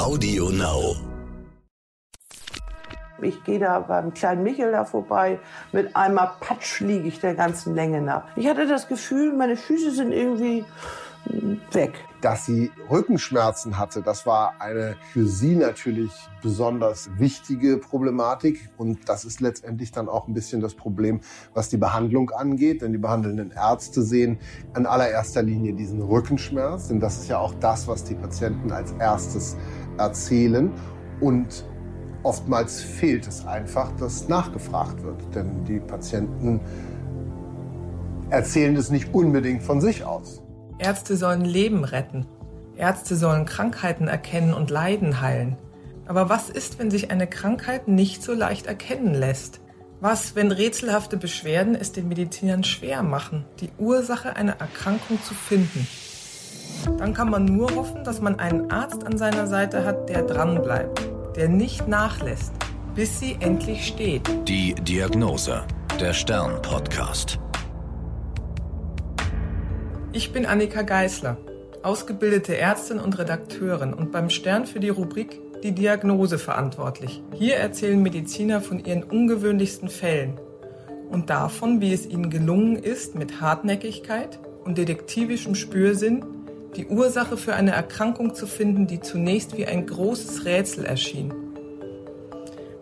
Audio Now. Ich gehe da beim kleinen Michel da vorbei. Mit einmal Patsch liege ich der ganzen Länge nach. Ich hatte das Gefühl, meine Füße sind irgendwie weg. Dass sie Rückenschmerzen hatte, das war eine für sie natürlich besonders wichtige Problematik. Und das ist letztendlich dann auch ein bisschen das Problem, was die Behandlung angeht. Denn die behandelnden Ärzte sehen in allererster Linie diesen Rückenschmerz. Denn das ist ja auch das, was die Patienten als erstes erzählen. Und oftmals fehlt es einfach, dass nachgefragt wird. Denn die Patienten erzählen es nicht unbedingt von sich aus. Ärzte sollen Leben retten. Ärzte sollen Krankheiten erkennen und Leiden heilen. Aber was ist, wenn sich eine Krankheit nicht so leicht erkennen lässt? Was, wenn rätselhafte Beschwerden es den Medizinern schwer machen, die Ursache einer Erkrankung zu finden? Dann kann man nur hoffen, dass man einen Arzt an seiner Seite hat, der dranbleibt, der nicht nachlässt, bis sie endlich steht. Die Diagnose. Der Stern-Podcast. Ich bin Annika Geißler, ausgebildete Ärztin und Redakteurin und beim Stern für die Rubrik Die Diagnose verantwortlich. Hier erzählen Mediziner von ihren ungewöhnlichsten Fällen und davon, wie es ihnen gelungen ist, mit Hartnäckigkeit und detektivischem Spürsinn die Ursache für eine Erkrankung zu finden, die zunächst wie ein großes Rätsel erschien.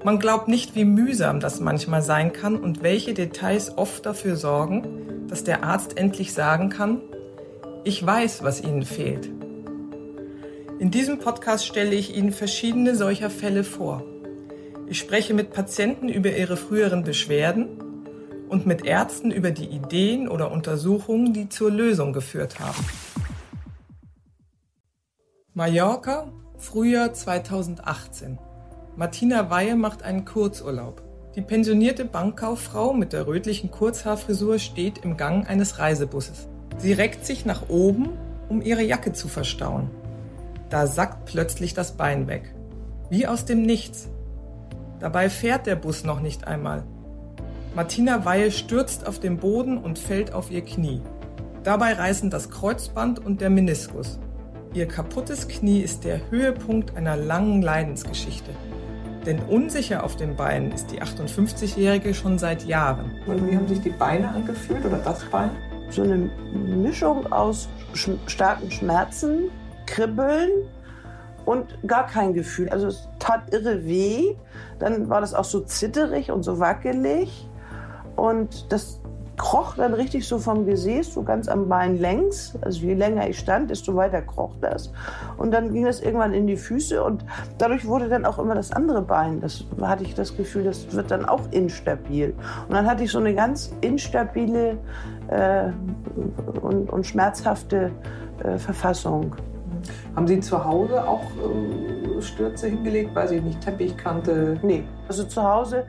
Man glaubt nicht, wie mühsam das manchmal sein kann und welche Details oft dafür sorgen, dass der Arzt endlich sagen kann, ich weiß, was Ihnen fehlt. In diesem Podcast stelle ich Ihnen verschiedene solcher Fälle vor. Ich spreche mit Patienten über ihre früheren Beschwerden und mit Ärzten über die Ideen oder Untersuchungen, die zur Lösung geführt haben. Mallorca, Frühjahr 2018. Martina Weihe macht einen Kurzurlaub. Die pensionierte Bankkauffrau mit der rötlichen Kurzhaarfrisur steht im Gang eines Reisebusses. Sie reckt sich nach oben, um ihre Jacke zu verstauen. Da sackt plötzlich das Bein weg. Wie aus dem Nichts. Dabei fährt der Bus noch nicht einmal. Martina Weihe stürzt auf den Boden und fällt auf ihr Knie. Dabei reißen das Kreuzband und der Meniskus. Ihr kaputtes Knie ist der Höhepunkt einer langen Leidensgeschichte. Denn unsicher auf den Beinen ist die 58-Jährige schon seit Jahren. Und wie haben sich die Beine angefühlt oder das Bein? So eine Mischung aus sch starken Schmerzen, Kribbeln und gar kein Gefühl. Also es tat irre weh. Dann war das auch so zitterig und so wackelig. Und das kroch dann richtig so vom Gesäß, so ganz am Bein längs. Also je länger ich stand, desto weiter kroch das. Und dann ging das irgendwann in die Füße und dadurch wurde dann auch immer das andere Bein, das hatte ich das Gefühl, das wird dann auch instabil. Und dann hatte ich so eine ganz instabile äh, und, und, schmerzhafte äh, Verfassung. Haben Sie zu Hause auch äh, Stürze hingelegt? Weiß ich nicht, Teppichkante? Nee, also zu Hause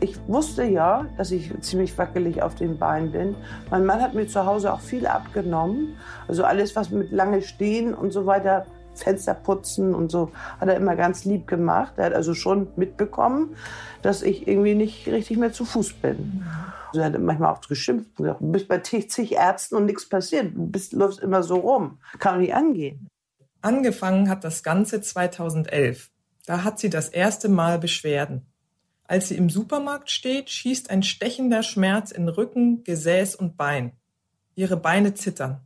ich wusste ja, dass ich ziemlich wackelig auf den Beinen bin. Mein Mann hat mir zu Hause auch viel abgenommen. Also alles, was mit lange Stehen und so weiter, Fenster putzen und so, hat er immer ganz lieb gemacht. Er hat also schon mitbekommen, dass ich irgendwie nicht richtig mehr zu Fuß bin. Also er hat manchmal auch geschimpft und gesagt, du bist bei zig Ärzten und nichts passiert. Du bist, läufst immer so rum. Kann nicht angehen. Angefangen hat das Ganze 2011. Da hat sie das erste Mal Beschwerden. Als sie im Supermarkt steht, schießt ein stechender Schmerz in Rücken, Gesäß und Bein. Ihre Beine zittern.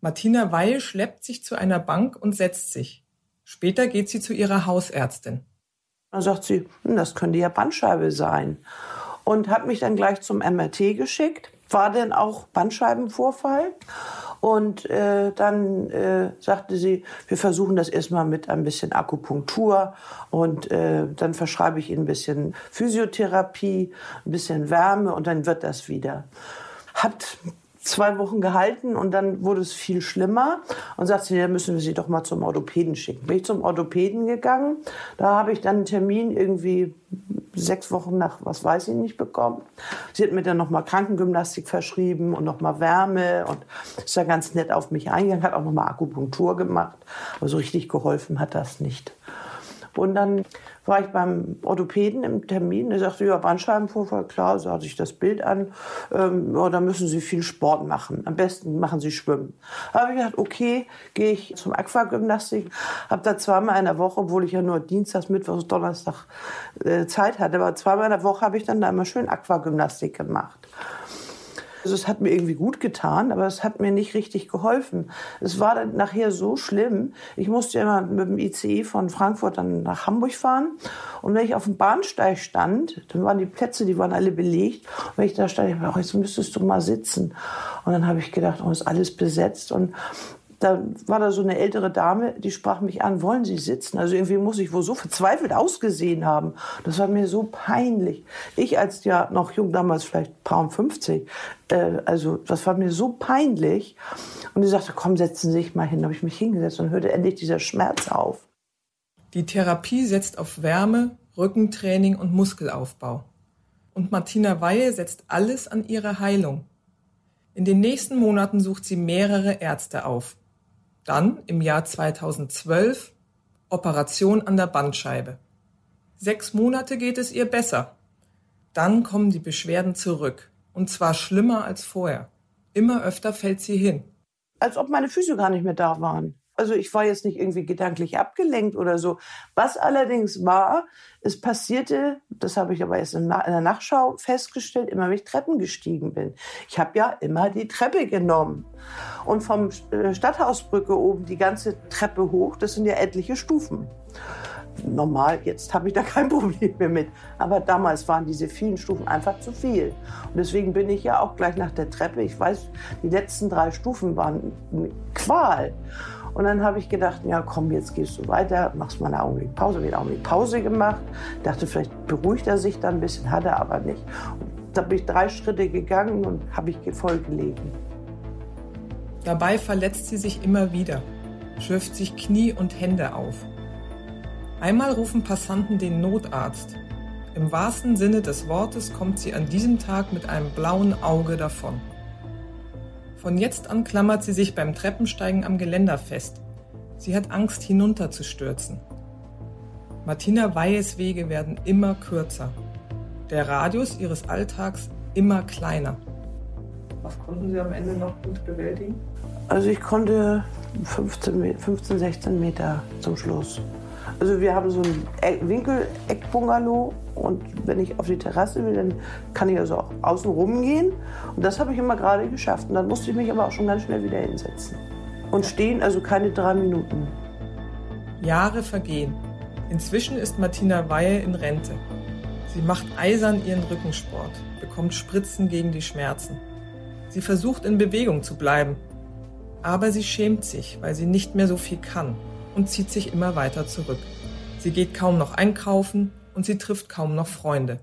Martina Weil schleppt sich zu einer Bank und setzt sich. Später geht sie zu ihrer Hausärztin. Dann sagt sie, hm, das könnte ja Bandscheibe sein. Und hat mich dann gleich zum MRT geschickt. War denn auch Bandscheibenvorfall? Und äh, dann äh, sagte sie, wir versuchen das erstmal mit ein bisschen Akupunktur und äh, dann verschreibe ich Ihnen ein bisschen Physiotherapie, ein bisschen Wärme und dann wird das wieder. Hat zwei Wochen gehalten und dann wurde es viel schlimmer und sagte sie, ja, müssen wir sie doch mal zum Orthopäden schicken. Bin ich zum Orthopäden gegangen, da habe ich dann einen Termin irgendwie sechs Wochen nach, was weiß ich nicht, bekommen. Sie hat mir dann nochmal Krankengymnastik verschrieben und nochmal Wärme und ist da ganz nett auf mich eingegangen, hat auch nochmal Akupunktur gemacht, aber so richtig geholfen hat das nicht. Und dann war ich beim Orthopäden im Termin. Der sagte, ja, Bandscheibenvorfall, klar, sah sich das Bild an. Ähm, ja, da müssen Sie viel Sport machen. Am besten machen Sie Schwimmen. Habe ich gedacht, okay, gehe ich zum Aquagymnastik. Habe da zweimal in der Woche, obwohl ich ja nur Dienstags, Mittwochs, Donnerstag äh, Zeit hatte, aber zweimal in der Woche habe ich dann da immer schön Aquagymnastik gemacht. Also es hat mir irgendwie gut getan, aber es hat mir nicht richtig geholfen. Es war dann nachher so schlimm. Ich musste immer mit dem ICE von Frankfurt dann nach Hamburg fahren. Und wenn ich auf dem Bahnsteig stand, dann waren die Plätze, die waren alle belegt. Und wenn ich da stand, ich dachte, oh, jetzt müsstest du mal sitzen. Und dann habe ich gedacht, oh, ist alles besetzt. Und da war da so eine ältere Dame, die sprach mich an, wollen Sie sitzen? Also irgendwie muss ich wohl so verzweifelt ausgesehen haben. Das war mir so peinlich. Ich als ja noch jung, damals vielleicht paar 50, äh, also das war mir so peinlich. Und die sagte, komm, setzen Sie sich mal hin. Da habe ich mich hingesetzt und hörte endlich dieser Schmerz auf. Die Therapie setzt auf Wärme, Rückentraining und Muskelaufbau. Und Martina Weihe setzt alles an ihre Heilung. In den nächsten Monaten sucht sie mehrere Ärzte auf. Dann im Jahr 2012 Operation an der Bandscheibe. Sechs Monate geht es ihr besser. Dann kommen die Beschwerden zurück. Und zwar schlimmer als vorher. Immer öfter fällt sie hin. Als ob meine Füße gar nicht mehr da waren. Also ich war jetzt nicht irgendwie gedanklich abgelenkt oder so. Was allerdings war, es passierte, das habe ich aber erst in der Nachschau festgestellt, immer wenn ich Treppen gestiegen bin. Ich habe ja immer die Treppe genommen. Und vom äh, Stadthausbrücke oben die ganze Treppe hoch, das sind ja etliche Stufen. Normal, jetzt habe ich da kein Problem mehr mit. Aber damals waren diese vielen Stufen einfach zu viel. Und deswegen bin ich ja auch gleich nach der Treppe. Ich weiß, die letzten drei Stufen waren eine Qual. Und dann habe ich gedacht, ja komm, jetzt gehst du weiter, machst mal eine Augenblick Pause. Wieder Augenblick Pause gemacht. Dachte, vielleicht beruhigt er sich dann ein bisschen, hat er aber nicht. Und da bin ich drei Schritte gegangen und habe ich voll gelegen. Dabei verletzt sie sich immer wieder, schürft sich Knie und Hände auf. Einmal rufen Passanten den Notarzt. Im wahrsten Sinne des Wortes kommt sie an diesem Tag mit einem blauen Auge davon. Von jetzt an klammert sie sich beim Treppensteigen am Geländer fest. Sie hat Angst, hinunterzustürzen. Martina Weihes Wege werden immer kürzer. Der Radius ihres Alltags immer kleiner. Was konnten Sie am Ende noch gut bewältigen? Also ich konnte 15, 15 16 Meter zum Schluss. Also wir haben so ein Winkel-Eckbungalow und wenn ich auf die Terrasse will, dann kann ich also auch außen rumgehen. Und das habe ich immer gerade geschafft. Und dann musste ich mich aber auch schon ganz schnell wieder hinsetzen. Und stehen also keine drei Minuten. Jahre vergehen. Inzwischen ist Martina Weihe in Rente. Sie macht eisern ihren Rückensport, bekommt Spritzen gegen die Schmerzen. Sie versucht in Bewegung zu bleiben. Aber sie schämt sich, weil sie nicht mehr so viel kann und zieht sich immer weiter zurück. Sie geht kaum noch einkaufen und sie trifft kaum noch Freunde.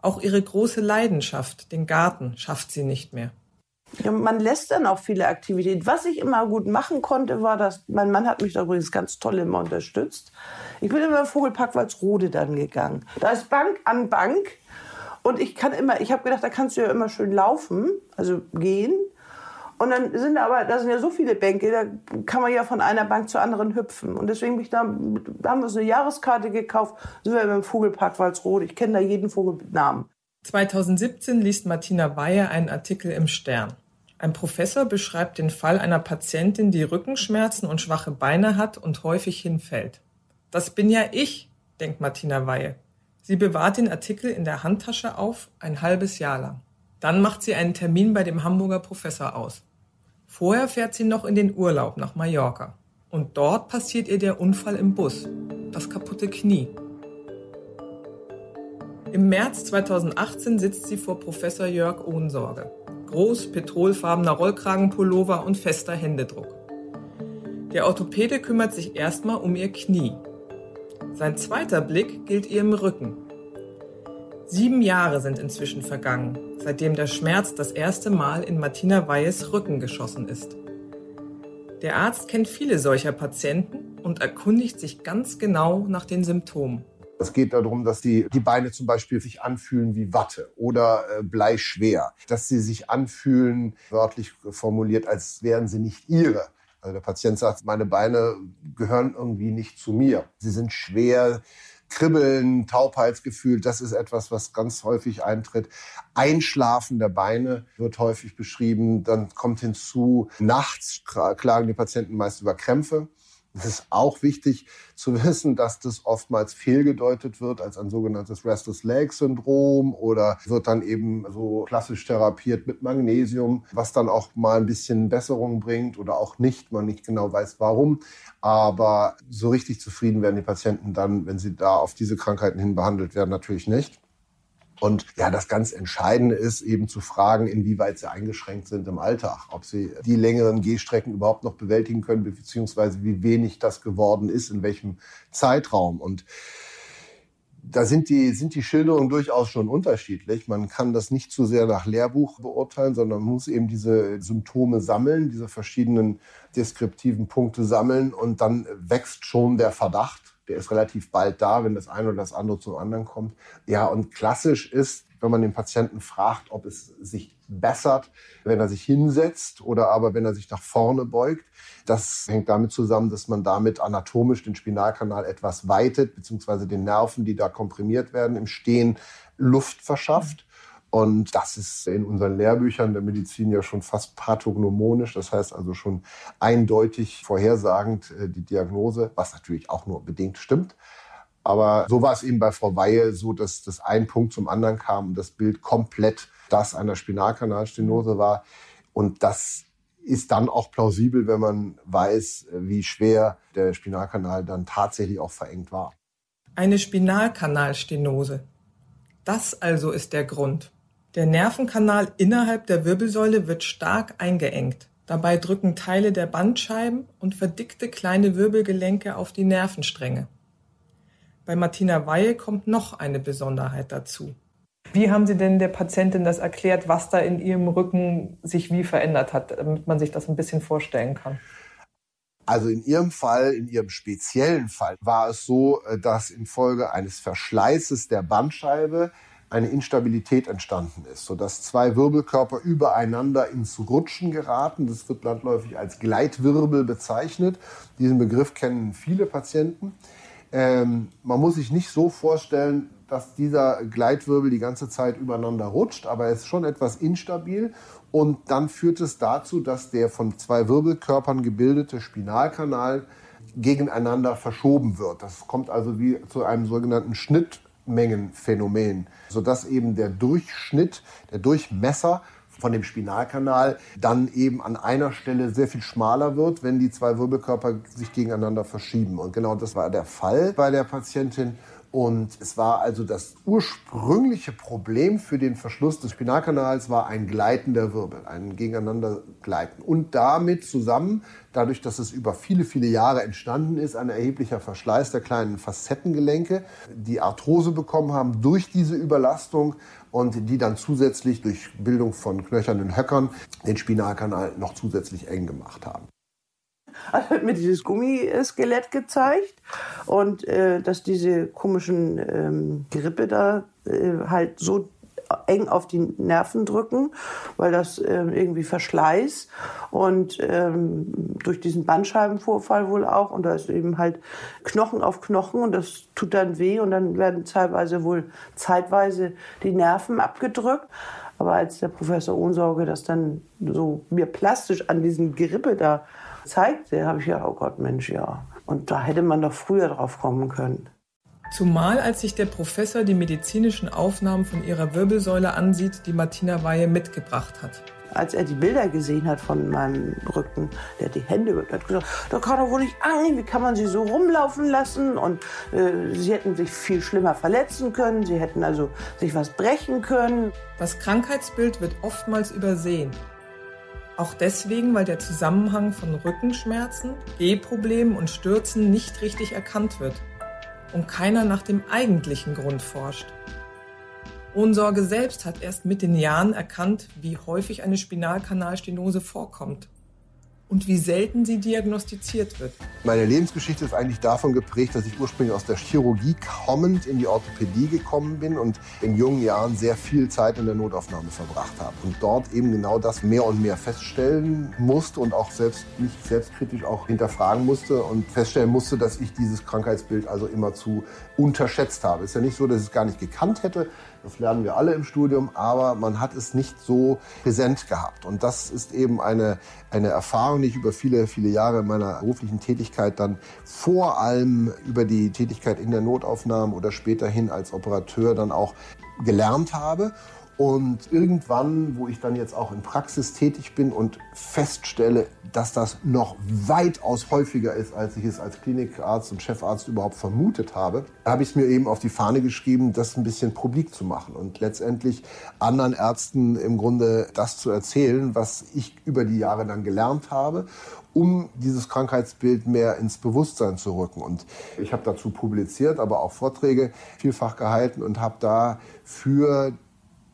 Auch ihre große Leidenschaft, den Garten, schafft sie nicht mehr. Ja, man lässt dann auch viele Aktivitäten. Was ich immer gut machen konnte, war, dass mein Mann hat mich da übrigens ganz toll immer unterstützt. Ich bin immer im Vogelpark Walsrode dann gegangen. Da ist Bank an Bank und ich kann immer, ich habe gedacht, da kannst du ja immer schön laufen, also gehen. Und dann sind aber, da sind ja so viele Bänke, da kann man ja von einer Bank zur anderen hüpfen. Und deswegen bin ich da, da haben wir uns eine Jahreskarte gekauft, sind wir im Vogelpark Walsrode. Ich kenne da jeden Vogel mit Namen. 2017 liest Martina Weyer einen Artikel im Stern. Ein Professor beschreibt den Fall einer Patientin, die Rückenschmerzen und schwache Beine hat und häufig hinfällt. Das bin ja ich, denkt Martina Weihe. Sie bewahrt den Artikel in der Handtasche auf, ein halbes Jahr lang. Dann macht sie einen Termin bei dem Hamburger Professor aus. Vorher fährt sie noch in den Urlaub nach Mallorca. Und dort passiert ihr der Unfall im Bus, das kaputte Knie. Im März 2018 sitzt sie vor Professor Jörg Ohnsorge. Groß, petrolfarbener Rollkragenpullover und fester Händedruck. Der Orthopäde kümmert sich erstmal um ihr Knie. Sein zweiter Blick gilt ihrem Rücken. Sieben Jahre sind inzwischen vergangen, seitdem der Schmerz das erste Mal in Martina Weihes Rücken geschossen ist. Der Arzt kennt viele solcher Patienten und erkundigt sich ganz genau nach den Symptomen. Es geht darum, dass die, die Beine zum Beispiel sich anfühlen wie Watte oder äh, bleischwer. Dass sie sich anfühlen, wörtlich formuliert, als wären sie nicht ihre. Also der Patient sagt, meine Beine gehören irgendwie nicht zu mir. Sie sind schwer, Kribbeln, Taubheitsgefühl, das ist etwas, was ganz häufig eintritt. Einschlafen der Beine wird häufig beschrieben. Dann kommt hinzu, nachts klagen die Patienten meist über Krämpfe. Es ist auch wichtig zu wissen, dass das oftmals fehlgedeutet wird als ein sogenanntes Restless Leg Syndrom oder wird dann eben so klassisch therapiert mit Magnesium, was dann auch mal ein bisschen Besserung bringt oder auch nicht, man nicht genau weiß warum. Aber so richtig zufrieden werden die Patienten dann, wenn sie da auf diese Krankheiten hin behandelt werden, natürlich nicht. Und ja, das ganz Entscheidende ist eben zu fragen, inwieweit sie eingeschränkt sind im Alltag, ob sie die längeren Gehstrecken überhaupt noch bewältigen können, beziehungsweise wie wenig das geworden ist, in welchem Zeitraum. Und da sind die, sind die Schilderungen durchaus schon unterschiedlich. Man kann das nicht zu sehr nach Lehrbuch beurteilen, sondern man muss eben diese Symptome sammeln, diese verschiedenen deskriptiven Punkte sammeln und dann wächst schon der Verdacht der ist relativ bald da, wenn das eine oder das andere zum anderen kommt. Ja, und klassisch ist, wenn man den Patienten fragt, ob es sich bessert, wenn er sich hinsetzt oder aber wenn er sich nach vorne beugt. Das hängt damit zusammen, dass man damit anatomisch den Spinalkanal etwas weitet, beziehungsweise den Nerven, die da komprimiert werden, im Stehen Luft verschafft. Und das ist in unseren Lehrbüchern der Medizin ja schon fast pathognomonisch, das heißt also schon eindeutig vorhersagend äh, die Diagnose, was natürlich auch nur bedingt stimmt. Aber so war es eben bei Frau Weihe so, dass das ein Punkt zum anderen kam und das Bild komplett das einer Spinalkanalstenose war. Und das ist dann auch plausibel, wenn man weiß, wie schwer der Spinalkanal dann tatsächlich auch verengt war. Eine Spinalkanalstenose. Das also ist der Grund. Der Nervenkanal innerhalb der Wirbelsäule wird stark eingeengt. Dabei drücken Teile der Bandscheiben und verdickte kleine Wirbelgelenke auf die Nervenstränge. Bei Martina Weihe kommt noch eine Besonderheit dazu. Wie haben Sie denn der Patientin das erklärt, was da in ihrem Rücken sich wie verändert hat, damit man sich das ein bisschen vorstellen kann? Also in Ihrem Fall, in Ihrem speziellen Fall, war es so, äh, dass infolge eines Verschleißes der Bandscheibe eine Instabilität entstanden ist, sodass zwei Wirbelkörper übereinander ins Rutschen geraten. Das wird landläufig als Gleitwirbel bezeichnet. Diesen Begriff kennen viele Patienten. Ähm, man muss sich nicht so vorstellen, dass dieser Gleitwirbel die ganze Zeit übereinander rutscht, aber er ist schon etwas instabil und dann führt es dazu, dass der von zwei Wirbelkörpern gebildete Spinalkanal gegeneinander verschoben wird. Das kommt also wie zu einem sogenannten Schnitt Schnittmengenphänomen, sodass eben der Durchschnitt, der Durchmesser von dem Spinalkanal dann eben an einer Stelle sehr viel schmaler wird, wenn die zwei Wirbelkörper sich gegeneinander verschieben. Und genau das war der Fall bei der Patientin. Und es war also das ursprüngliche Problem für den Verschluss des Spinalkanals war ein gleitender Wirbel, ein gegeneinander gleiten. Und damit zusammen, dadurch, dass es über viele, viele Jahre entstanden ist, ein erheblicher Verschleiß der kleinen Facettengelenke, die Arthrose bekommen haben durch diese Überlastung und die dann zusätzlich durch Bildung von knöchernen Höckern den Spinalkanal noch zusätzlich eng gemacht haben hat mir dieses Gummiskelett gezeigt. Und äh, dass diese komischen ähm, Grippe da äh, halt so eng auf die Nerven drücken, weil das äh, irgendwie Verschleiß und ähm, durch diesen Bandscheibenvorfall wohl auch. Und da ist eben halt Knochen auf Knochen. Und das tut dann weh. Und dann werden teilweise wohl zeitweise die Nerven abgedrückt. Aber als der Professor Ohnsorge das dann so mir plastisch an diesen Gerippe da zeigte, habe ich ja, oh Gott, Mensch, ja. Und da hätte man doch früher drauf kommen können. Zumal als sich der Professor die medizinischen Aufnahmen von ihrer Wirbelsäule ansieht, die Martina Weihe mitgebracht hat. Als er die Bilder gesehen hat von meinem Rücken, der hat die Hände hat gesagt, da kann doch wohl nicht angehen, wie kann man sie so rumlaufen lassen? Und äh, sie hätten sich viel schlimmer verletzen können, sie hätten also sich was brechen können. Das Krankheitsbild wird oftmals übersehen. Auch deswegen, weil der Zusammenhang von Rückenschmerzen, Gehproblemen und Stürzen nicht richtig erkannt wird und keiner nach dem eigentlichen Grund forscht. Ohnsorge selbst hat erst mit den Jahren erkannt, wie häufig eine Spinalkanalstenose vorkommt. Und wie selten sie diagnostiziert wird. Meine Lebensgeschichte ist eigentlich davon geprägt, dass ich ursprünglich aus der Chirurgie kommend in die Orthopädie gekommen bin und in jungen Jahren sehr viel Zeit in der Notaufnahme verbracht habe und dort eben genau das mehr und mehr feststellen musste und auch selbst mich selbstkritisch auch hinterfragen musste und feststellen musste, dass ich dieses Krankheitsbild also immer zu unterschätzt habe. Es ist ja nicht so, dass ich es gar nicht gekannt hätte, das lernen wir alle im Studium, aber man hat es nicht so präsent gehabt. Und das ist eben eine, eine Erfahrung, die ich über viele, viele Jahre meiner beruflichen Tätigkeit dann vor allem über die Tätigkeit in der Notaufnahme oder späterhin als Operateur dann auch gelernt habe. Und irgendwann, wo ich dann jetzt auch in Praxis tätig bin und feststelle, dass das noch weitaus häufiger ist, als ich es als Klinikarzt und Chefarzt überhaupt vermutet habe, habe ich es mir eben auf die Fahne geschrieben, das ein bisschen publik zu machen und letztendlich anderen Ärzten im Grunde das zu erzählen, was ich über die Jahre dann gelernt habe um dieses Krankheitsbild mehr ins Bewusstsein zu rücken. Und ich habe dazu publiziert, aber auch Vorträge vielfach gehalten und habe da für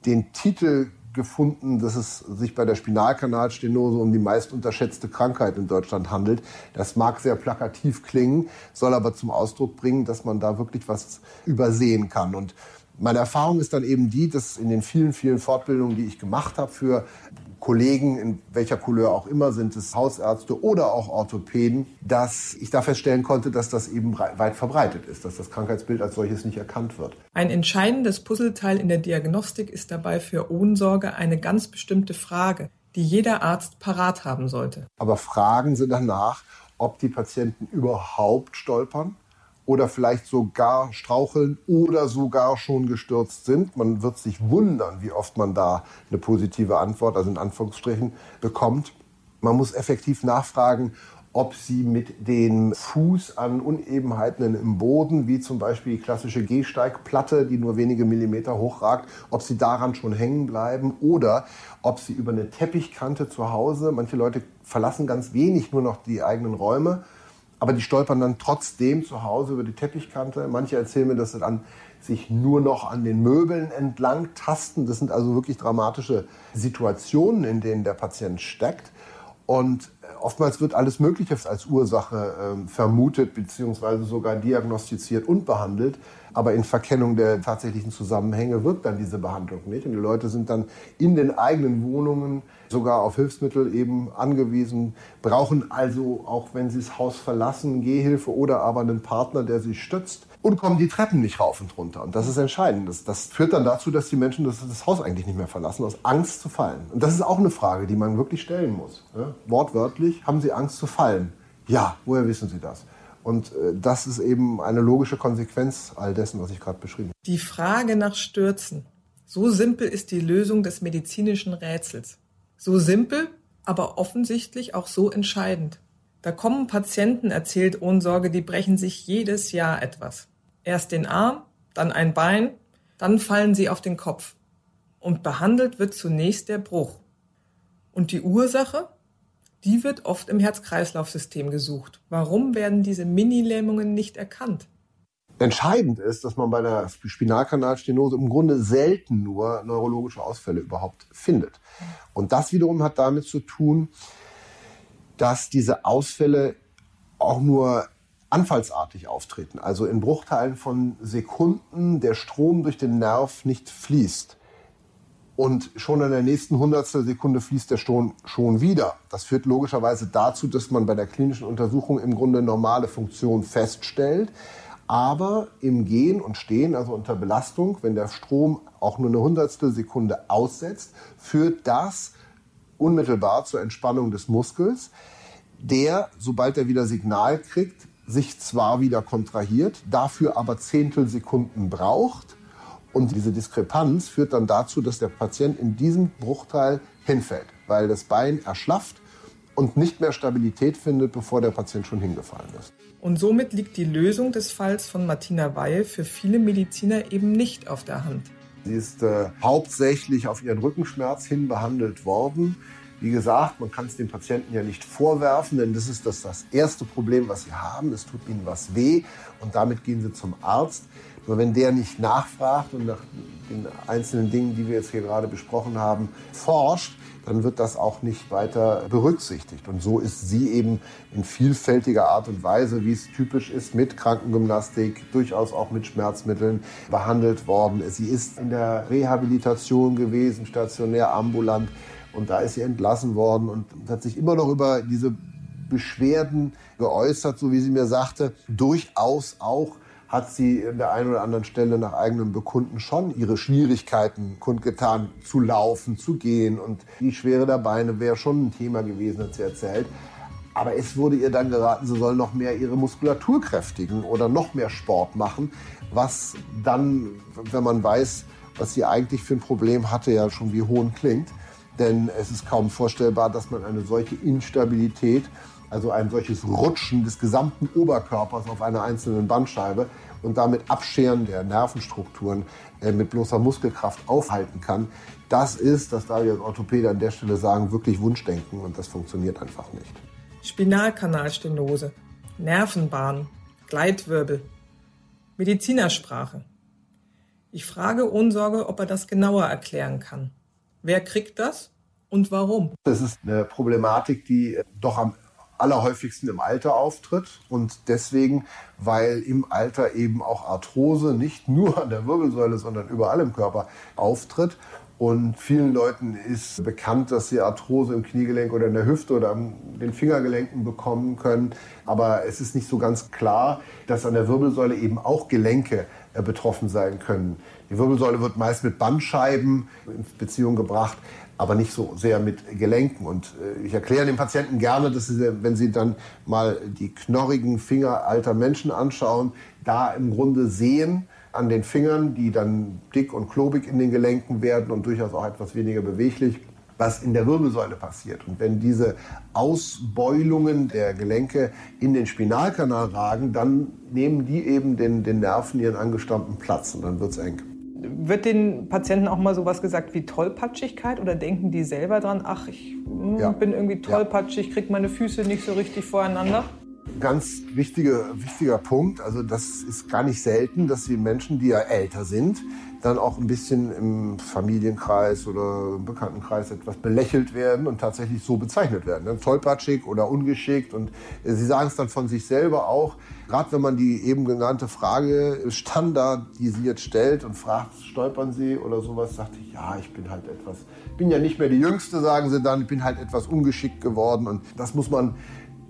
den Titel gefunden, dass es sich bei der Spinalkanalstenose um die meist unterschätzte Krankheit in Deutschland handelt. Das mag sehr plakativ klingen, soll aber zum Ausdruck bringen, dass man da wirklich was übersehen kann. Und meine Erfahrung ist dann eben die, dass in den vielen, vielen Fortbildungen, die ich gemacht habe für Kollegen, in welcher Couleur auch immer, sind es Hausärzte oder auch Orthopäden, dass ich da feststellen konnte, dass das eben weit verbreitet ist, dass das Krankheitsbild als solches nicht erkannt wird. Ein entscheidendes Puzzleteil in der Diagnostik ist dabei für Ohnsorge eine ganz bestimmte Frage, die jeder Arzt parat haben sollte. Aber fragen Sie danach, ob die Patienten überhaupt stolpern oder vielleicht sogar straucheln oder sogar schon gestürzt sind. Man wird sich wundern, wie oft man da eine positive Antwort, also in Anführungsstrichen, bekommt. Man muss effektiv nachfragen, ob sie mit dem Fuß an Unebenheiten im Boden, wie zum Beispiel die klassische Gehsteigplatte, die nur wenige Millimeter hochragt, ob sie daran schon hängen bleiben oder ob sie über eine Teppichkante zu Hause, manche Leute verlassen ganz wenig nur noch die eigenen Räume, aber die stolpern dann trotzdem zu Hause über die Teppichkante. Manche erzählen mir, dass sie dann sich nur noch an den Möbeln entlang tasten. Das sind also wirklich dramatische Situationen, in denen der Patient steckt. Und oftmals wird alles Mögliche als Ursache äh, vermutet bzw. sogar diagnostiziert und behandelt. Aber in Verkennung der tatsächlichen Zusammenhänge wirkt dann diese Behandlung nicht. Und die Leute sind dann in den eigenen Wohnungen sogar auf Hilfsmittel eben angewiesen, brauchen also, auch wenn sie das Haus verlassen, Gehhilfe oder aber einen Partner, der sie stützt und kommen die Treppen nicht rauf und runter. Und das ist entscheidend. Das, das führt dann dazu, dass die Menschen das, das, Haus eigentlich nicht mehr verlassen, aus Angst zu fallen. Und das ist auch eine Frage, die man wirklich stellen muss. Ja? Wortwörtlich, haben Sie Angst zu fallen? Ja, woher wissen Sie das? Und äh, das ist eben eine logische Konsequenz all dessen, was ich gerade beschrieben habe. Die Frage nach Stürzen. So simpel ist die Lösung des medizinischen Rätsels. So simpel, aber offensichtlich auch so entscheidend. Da kommen Patienten, erzählt Ohnsorge, die brechen sich jedes Jahr etwas. Erst den Arm, dann ein Bein, dann fallen sie auf den Kopf. Und behandelt wird zunächst der Bruch. Und die Ursache? die wird oft im Herz-Kreislauf-System gesucht. Warum werden diese Mini-Lähmungen nicht erkannt? Entscheidend ist, dass man bei der Spinalkanalstenose im Grunde selten nur neurologische Ausfälle überhaupt findet. Und das wiederum hat damit zu tun, dass diese Ausfälle auch nur anfallsartig auftreten, also in Bruchteilen von Sekunden der Strom durch den Nerv nicht fließt. Und schon in der nächsten Hundertstel Sekunde fließt der Strom schon wieder. Das führt logischerweise dazu, dass man bei der klinischen Untersuchung im Grunde normale Funktion feststellt. Aber im Gehen und Stehen, also unter Belastung, wenn der Strom auch nur eine Hundertstel Sekunde aussetzt, führt das unmittelbar zur Entspannung des Muskels, der, sobald er wieder Signal kriegt, sich zwar wieder kontrahiert, dafür aber Zehntelsekunden braucht und diese Diskrepanz führt dann dazu, dass der Patient in diesem Bruchteil hinfällt, weil das Bein erschlafft und nicht mehr Stabilität findet, bevor der Patient schon hingefallen ist. Und somit liegt die Lösung des Falls von Martina Weil für viele Mediziner eben nicht auf der Hand. Sie ist äh, hauptsächlich auf ihren Rückenschmerz hin behandelt worden. Wie gesagt, man kann es dem Patienten ja nicht vorwerfen, denn das ist das, das erste Problem, was sie haben. Es tut ihnen was weh und damit gehen sie zum Arzt. Nur wenn der nicht nachfragt und nach den einzelnen Dingen, die wir jetzt hier gerade besprochen haben, forscht, dann wird das auch nicht weiter berücksichtigt. Und so ist sie eben in vielfältiger Art und Weise, wie es typisch ist, mit Krankengymnastik, durchaus auch mit Schmerzmitteln behandelt worden. Sie ist in der Rehabilitation gewesen, stationär, ambulant. Und da ist sie entlassen worden und hat sich immer noch über diese Beschwerden geäußert, so wie sie mir sagte, durchaus auch hat sie an der einen oder anderen Stelle nach eigenem Bekunden schon ihre Schwierigkeiten kundgetan, zu laufen, zu gehen. Und die Schwere der Beine wäre schon ein Thema gewesen, hat sie erzählt. Aber es wurde ihr dann geraten, sie soll noch mehr ihre Muskulatur kräftigen oder noch mehr Sport machen, was dann, wenn man weiß, was sie eigentlich für ein Problem hatte, ja schon wie Hohn klingt. Denn es ist kaum vorstellbar, dass man eine solche Instabilität, also ein solches Rutschen des gesamten Oberkörpers auf einer einzelnen Bandscheibe und damit Abscheren der Nervenstrukturen äh, mit bloßer Muskelkraft aufhalten kann. Das ist, das darf ich als Orthopäde an der Stelle sagen, wirklich Wunschdenken und das funktioniert einfach nicht. Spinalkanalstenose, Nervenbahn, Gleitwirbel, Medizinersprache. Ich frage Ohnsorge, ob er das genauer erklären kann. Wer kriegt das und warum? Das ist eine Problematik, die doch am allerhäufigsten im Alter auftritt und deswegen, weil im Alter eben auch Arthrose nicht nur an der Wirbelsäule, sondern überall im Körper auftritt. Und vielen Leuten ist bekannt, dass sie Arthrose im Kniegelenk oder in der Hüfte oder an den Fingergelenken bekommen können. Aber es ist nicht so ganz klar, dass an der Wirbelsäule eben auch Gelenke äh, betroffen sein können. Die Wirbelsäule wird meist mit Bandscheiben in Beziehung gebracht, aber nicht so sehr mit Gelenken. Und äh, ich erkläre den Patienten gerne, dass sie, wenn sie dann mal die knorrigen Finger alter Menschen anschauen, da im Grunde sehen an den Fingern, die dann dick und klobig in den Gelenken werden und durchaus auch etwas weniger beweglich, was in der Wirbelsäule passiert. Und wenn diese Ausbeulungen der Gelenke in den Spinalkanal ragen, dann nehmen die eben den, den Nerven ihren angestammten Platz und dann wird es eng. Wird den Patienten auch mal sowas gesagt wie Tollpatschigkeit oder denken die selber dran, ach, ich hm, ja. bin irgendwie tollpatschig, kriege meine Füße nicht so richtig voreinander? Ganz wichtige, wichtiger Punkt. Also das ist gar nicht selten, dass die Menschen, die ja älter sind, dann auch ein bisschen im Familienkreis oder im Bekanntenkreis etwas belächelt werden und tatsächlich so bezeichnet werden. Ne? Tollpatschig oder ungeschickt. Und äh, sie sagen es dann von sich selber auch. Gerade wenn man die eben genannte Frage Standard, die sie jetzt stellt und fragt, stolpern Sie oder sowas, sagt ich, ja, ich bin halt etwas, bin ja nicht mehr die Jüngste, sagen sie dann, ich bin halt etwas ungeschickt geworden. Und das muss man,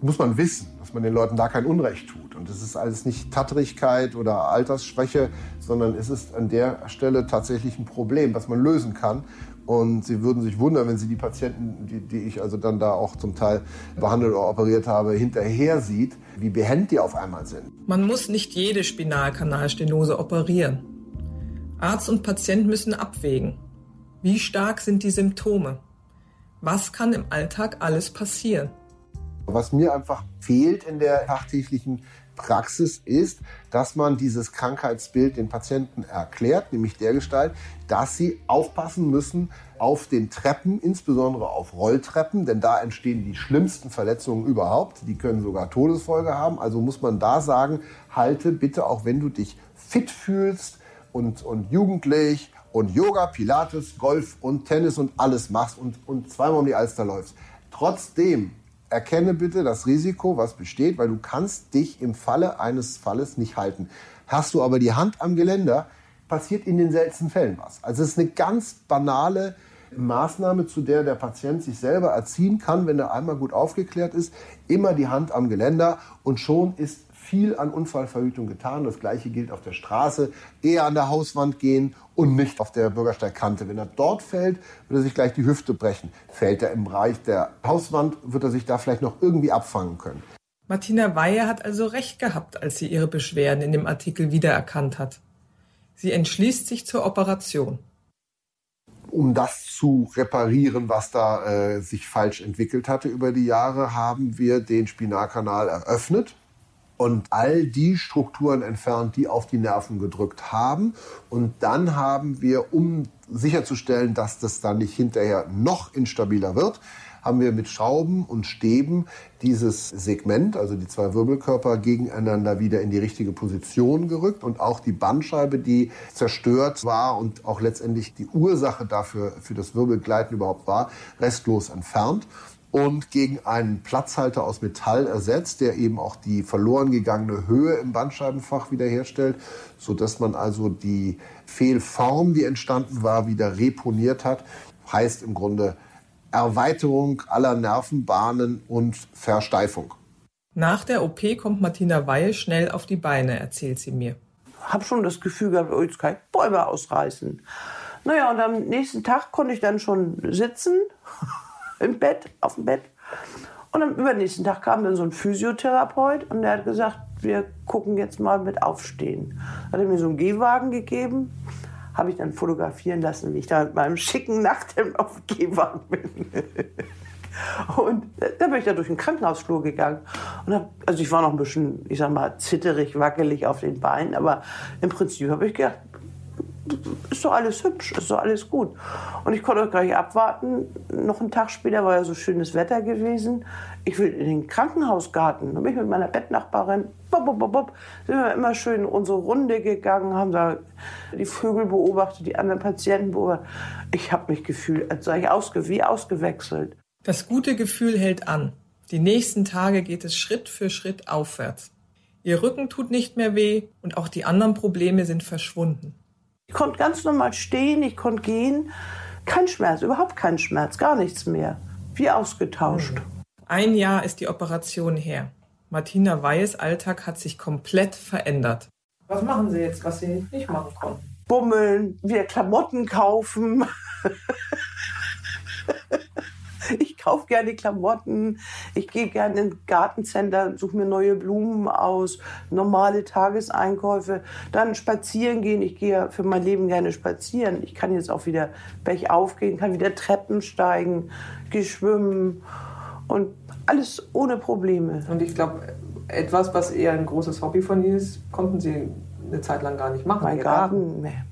muss man wissen man den Leuten da kein Unrecht tut. Und es ist alles nicht Tatterigkeit oder Altersschwäche, sondern es ist an der Stelle tatsächlich ein Problem, was man lösen kann. Und Sie würden sich wundern, wenn Sie die Patienten, die, die ich also dann da auch zum Teil behandelt oder operiert habe, hinterher sieht, wie behend die auf einmal sind. Man muss nicht jede Spinalkanalstenose operieren. Arzt und Patient müssen abwägen. Wie stark sind die Symptome? Was kann im Alltag alles passieren? Was mir einfach fehlt in der tagtäglichen Praxis ist, dass man dieses Krankheitsbild den Patienten erklärt, nämlich der Gestalt, dass sie aufpassen müssen auf den Treppen, insbesondere auf Rolltreppen, denn da entstehen die schlimmsten Verletzungen überhaupt. Die können sogar Todesfolge haben. Also muss man da sagen, halte bitte, auch wenn du dich fit fühlst und, und jugendlich und Yoga, Pilates, Golf und Tennis und alles machst und, und zweimal um die Alster läufst. Trotzdem erkenne bitte das Risiko, was besteht, weil du kannst dich im Falle eines Falles nicht halten. Hast du aber die Hand am Geländer, passiert in den seltensten Fällen was. Also es ist eine ganz banale Maßnahme, zu der der Patient sich selber erziehen kann, wenn er einmal gut aufgeklärt ist. Immer die Hand am Geländer und schon ist viel an Unfallverhütung getan. Das gleiche gilt auf der Straße. Eher an der Hauswand gehen und nicht auf der Bürgersteigkante. Wenn er dort fällt, wird er sich gleich die Hüfte brechen. Fällt er im Bereich der Hauswand, wird er sich da vielleicht noch irgendwie abfangen können. Martina Weihe hat also recht gehabt, als sie ihre Beschwerden in dem Artikel wiedererkannt hat. Sie entschließt sich zur Operation. Um das zu reparieren, was da äh, sich falsch entwickelt hatte über die Jahre, haben wir den Spinalkanal eröffnet und all die Strukturen entfernt, die auf die Nerven gedrückt haben. Und dann haben wir, um sicherzustellen, dass das dann nicht hinterher noch instabiler wird, haben wir mit Schrauben und Stäben dieses Segment, also die zwei Wirbelkörper, gegeneinander wieder in die richtige Position gerückt und auch die Bandscheibe, die zerstört war und auch letztendlich die Ursache dafür für das Wirbelgleiten überhaupt war, restlos entfernt und gegen einen Platzhalter aus Metall ersetzt, der eben auch die verloren gegangene Höhe im Bandscheibenfach wiederherstellt, so dass man also die Fehlform, die entstanden war, wieder reponiert hat. Heißt im Grunde Erweiterung aller Nervenbahnen und Versteifung. Nach der OP kommt Martina Weihe schnell auf die Beine, erzählt sie mir. Hab schon das Gefühl gehabt, oh, jetzt kann ich Bäume ausreißen. Naja, und am nächsten Tag konnte ich dann schon sitzen im Bett, auf dem Bett. Und am übernächsten Tag kam dann so ein Physiotherapeut und der hat gesagt, wir gucken jetzt mal mit Aufstehen. Hat er mir so einen Gehwagen gegeben, habe ich dann fotografieren lassen, wie ich da mit meinem schicken Nachthemd auf dem Gehwagen bin. Und da bin ich da durch den Krankenhausflur gegangen. Und hab, also ich war noch ein bisschen, ich sag mal, zitterig, wackelig auf den Beinen, aber im Prinzip habe ich gedacht, ist doch alles hübsch, ist doch alles gut. Und ich konnte auch gleich abwarten. Noch einen Tag später war ja so schönes Wetter gewesen. Ich will in den Krankenhausgarten. Da bin ich mit meiner Bettnachbarin, bop, bop, bop, sind wir immer schön unsere Runde gegangen, haben da die Vögel beobachtet, die anderen Patienten beobachtet. Ich habe mich gefühlt, als sei ich ausge, wie ausgewechselt. Das gute Gefühl hält an. Die nächsten Tage geht es Schritt für Schritt aufwärts. Ihr Rücken tut nicht mehr weh und auch die anderen Probleme sind verschwunden. Ich konnte ganz normal stehen, ich konnte gehen. Kein Schmerz, überhaupt kein Schmerz, gar nichts mehr. Wie ausgetauscht. Ein Jahr ist die Operation her. Martina Weihes Alltag hat sich komplett verändert. Was machen Sie jetzt, was Sie nicht machen konnten? Bummeln, wieder Klamotten kaufen. Ich kaufe gerne Klamotten, ich gehe gerne in Gartencenter, suche mir neue Blumen aus, normale Tageseinkäufe, dann spazieren gehen. Ich gehe für mein Leben gerne spazieren. Ich kann jetzt auch wieder bergauf gehen, kann wieder Treppen steigen, gehe schwimmen und alles ohne Probleme. Und ich glaube, etwas, was eher ein großes Hobby von Ihnen ist, konnten Sie eine Zeit lang gar nicht machen. Mein Garten, Garten, nee.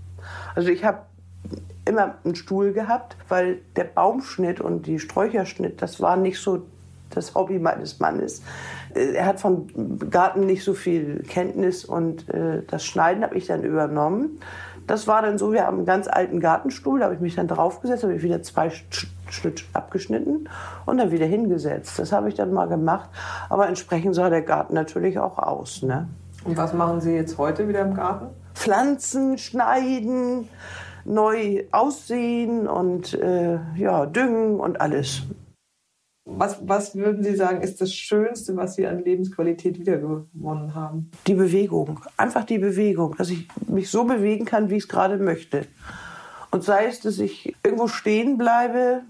Also ich habe immer einen Stuhl gehabt, weil der Baumschnitt und die Sträucherschnitt, das war nicht so das Hobby meines Mannes. Äh, er hat vom Garten nicht so viel Kenntnis und äh, das Schneiden habe ich dann übernommen. Das war dann so, wir haben einen ganz alten Gartenstuhl, da habe ich mich dann draufgesetzt, habe ich wieder zwei Schnitt abgeschnitten und dann wieder hingesetzt. Das habe ich dann mal gemacht, aber entsprechend sah der Garten natürlich auch aus. Ne? Und was machen Sie jetzt heute wieder im Garten? Pflanzen schneiden, neu aussehen und äh, ja, düngen und alles. Was, was würden Sie sagen, ist das Schönste, was Sie an Lebensqualität wiedergewonnen haben? Die Bewegung. Einfach die Bewegung. Dass ich mich so bewegen kann, wie ich es gerade möchte. Und sei es, dass ich irgendwo stehen bleibe,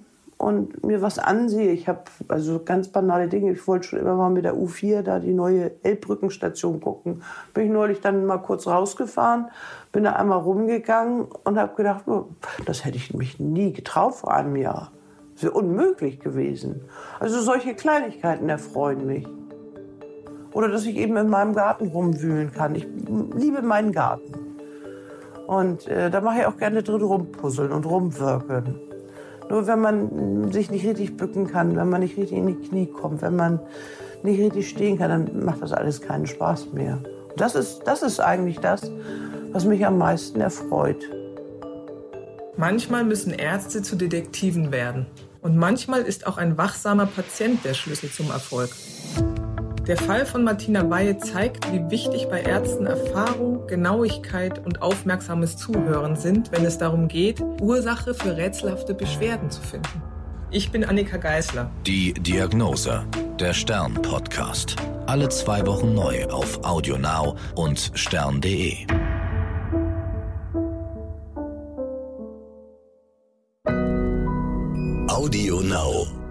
und mir was ansehe. Ich habe also ganz banale Dinge. Ich wollte schon immer mal mit der U4 da die neue Elbbrückenstation gucken. Bin ich neulich dann mal kurz rausgefahren, bin da einmal rumgegangen und habe gedacht, oh, das hätte ich mich nie getraut vor einem Jahr. Das wäre unmöglich gewesen. Also solche Kleinigkeiten erfreuen mich. Oder dass ich eben in meinem Garten rumwühlen kann. Ich liebe meinen Garten. Und äh, da mache ich auch gerne drin rumpuzzeln und rumwirken. Nur wenn man sich nicht richtig bücken kann, wenn man nicht richtig in die Knie kommt, wenn man nicht richtig stehen kann, dann macht das alles keinen Spaß mehr. Und das ist, das ist eigentlich das, was mich am meisten erfreut. Manchmal müssen Ärzte zu Detektiven werden. Und manchmal ist auch ein wachsamer Patient der Schlüssel zum Erfolg. Der Fall von Martina Weihe zeigt, wie wichtig bei Ärzten Erfahrung, Genauigkeit und aufmerksames Zuhören sind, wenn es darum geht, Ursache für rätselhafte Beschwerden zu finden. Ich bin Annika Geißler. Die Diagnose, der Stern-Podcast. Alle zwei Wochen neu auf AudioNow und stern.de. AudioNow.